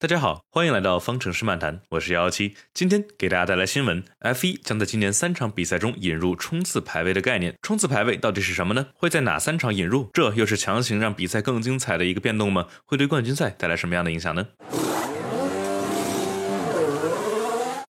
大家好，欢迎来到方程式漫谈，我是幺幺七。今天给大家带来新闻：F1 将在今年三场比赛中引入冲刺排位的概念。冲刺排位到底是什么呢？会在哪三场引入？这又是强行让比赛更精彩的一个变动吗？会对冠军赛带来什么样的影响呢？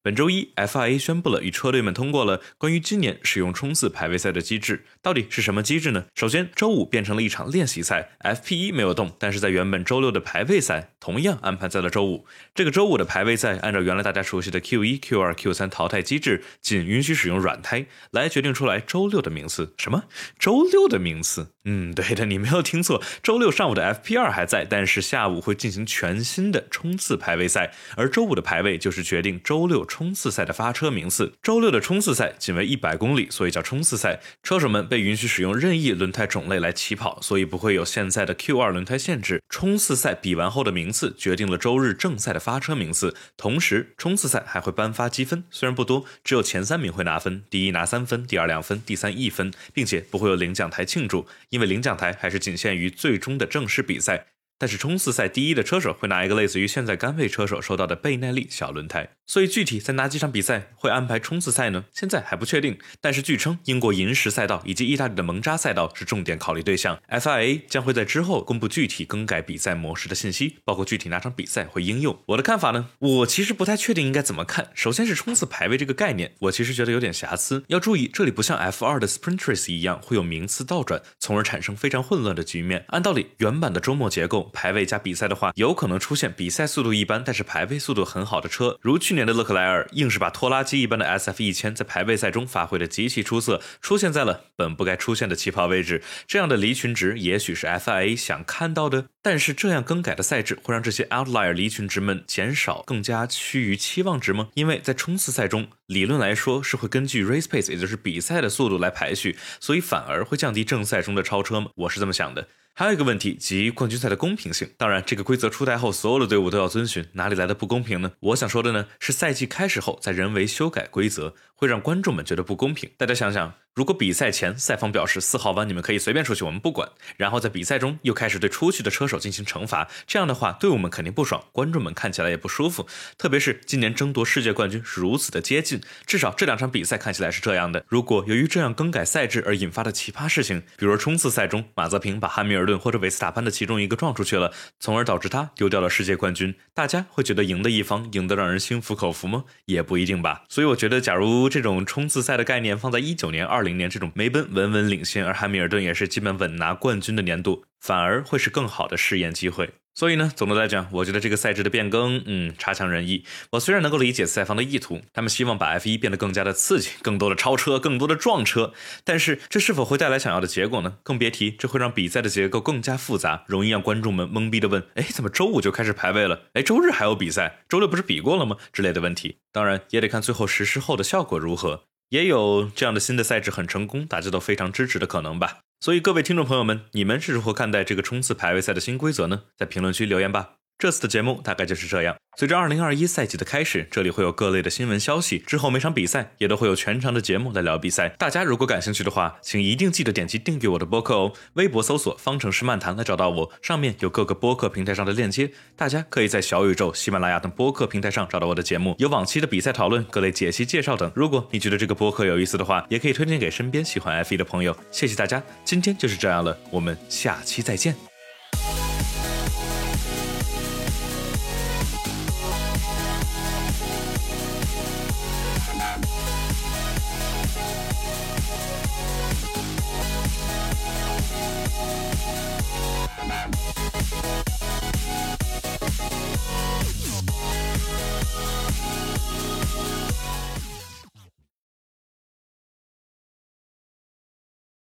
本周一，FIA 宣布了与车队们通过了关于今年使用冲刺排位赛的机制。到底是什么机制呢？首先，周五变成了一场练习赛，FP1 没有动，但是在原本周六的排位赛同样安排在了周五。这个周五的排位赛按照原来大家熟悉的 Q1、Q2、Q3 淘汰机制，仅允许使用软胎来决定出来周六的名次。什么？周六的名次？嗯，对的，你没有听错，周六上午的 FP2 还在，但是下午会进行全新的冲刺排位赛，而周五的排位就是决定周六。冲刺赛的发车名次，周六的冲刺赛仅为一百公里，所以叫冲刺赛。车手们被允许使用任意轮胎种类来起跑，所以不会有现在的 Q2 轮胎限制。冲刺赛比完后的名次决定了周日正赛的发车名次，同时冲刺赛还会颁发积分，虽然不多，只有前三名会拿分，第一拿三分，第二两分，第三一分，并且不会有领奖台庆祝，因为领奖台还是仅限于最终的正式比赛。但是冲刺赛第一的车手会拿一个类似于现在甘位车手收到的倍耐力小轮胎，所以具体在哪几场比赛会安排冲刺赛呢？现在还不确定。但是据称英国银石赛道以及意大利的蒙扎赛道是重点考虑对象。FIA 将会在之后公布具体更改比赛模式的信息，包括具体哪场比赛会应用。我的看法呢？我其实不太确定应该怎么看。首先是冲刺排位这个概念，我其实觉得有点瑕疵。要注意，这里不像 F2 的 Sprint Race 一样会有名次倒转，从而产生非常混乱的局面。按道理，原版的周末结构。排位加比赛的话，有可能出现比赛速度一般，但是排位速度很好的车，如去年的勒克莱尔，硬是把拖拉机一般的 SF 一千在排位赛中发挥的极其出色，出现在了本不该出现的起跑位置。这样的离群值，也许是 FIA 想看到的。但是这样更改的赛制会让这些 outlier 离群值们减少，更加趋于期望值吗？因为在冲刺赛中，理论来说是会根据 race pace，也就是比赛的速度来排序，所以反而会降低正赛中的超车吗？我是这么想的。还有一个问题，即冠军赛的公平性。当然，这个规则出台后，所有的队伍都要遵循，哪里来的不公平呢？我想说的呢，是赛季开始后再人为修改规则，会让观众们觉得不公平。大家想想。如果比赛前赛方表示四号弯你们可以随便出去，我们不管，然后在比赛中又开始对出去的车手进行惩罚，这样的话队伍们肯定不爽，观众们看起来也不舒服。特别是今年争夺世界冠军是如此的接近，至少这两场比赛看起来是这样的。如果由于这样更改赛制而引发的奇葩事情，比如冲刺赛中马泽平把汉密尔顿或者维斯塔潘的其中一个撞出去了，从而导致他丢掉了世界冠军，大家会觉得赢的一方赢得让人心服口服吗？也不一定吧。所以我觉得，假如这种冲刺赛的概念放在一九年、二零年这种梅奔。稳稳领先，而汉密尔顿也是基本稳拿冠军的年度，反而会是更好的试验机会。所以呢，总的来讲，我觉得这个赛制的变更，嗯，差强人意。我虽然能够理解赛方的意图，他们希望把 F1 变得更加的刺激，更多的超车，更多的撞车，但是这是否会带来想要的结果呢？更别提这会让比赛的结构更加复杂，容易让观众们懵逼的问：哎，怎么周五就开始排位了？哎，周日还有比赛？周六不是比过了吗？之类的问题。当然，也得看最后实施后的效果如何。也有这样的新的赛制很成功，大家都非常支持的可能吧。所以各位听众朋友们，你们是如何看待这个冲刺排位赛的新规则呢？在评论区留言吧。这次的节目大概就是这样。随着二零二一赛季的开始，这里会有各类的新闻消息，之后每场比赛也都会有全长的节目来聊比赛。大家如果感兴趣的话，请一定记得点击订阅我的播客哦。微博搜索“方程式漫谈”来找到我，上面有各个播客平台上的链接。大家可以在小宇宙、喜马拉雅等播客平台上找到我的节目，有往期的比赛讨论、各类解析介绍等。如果你觉得这个播客有意思的话，也可以推荐给身边喜欢 F1 的朋友。谢谢大家，今天就是这样了，我们下期再见。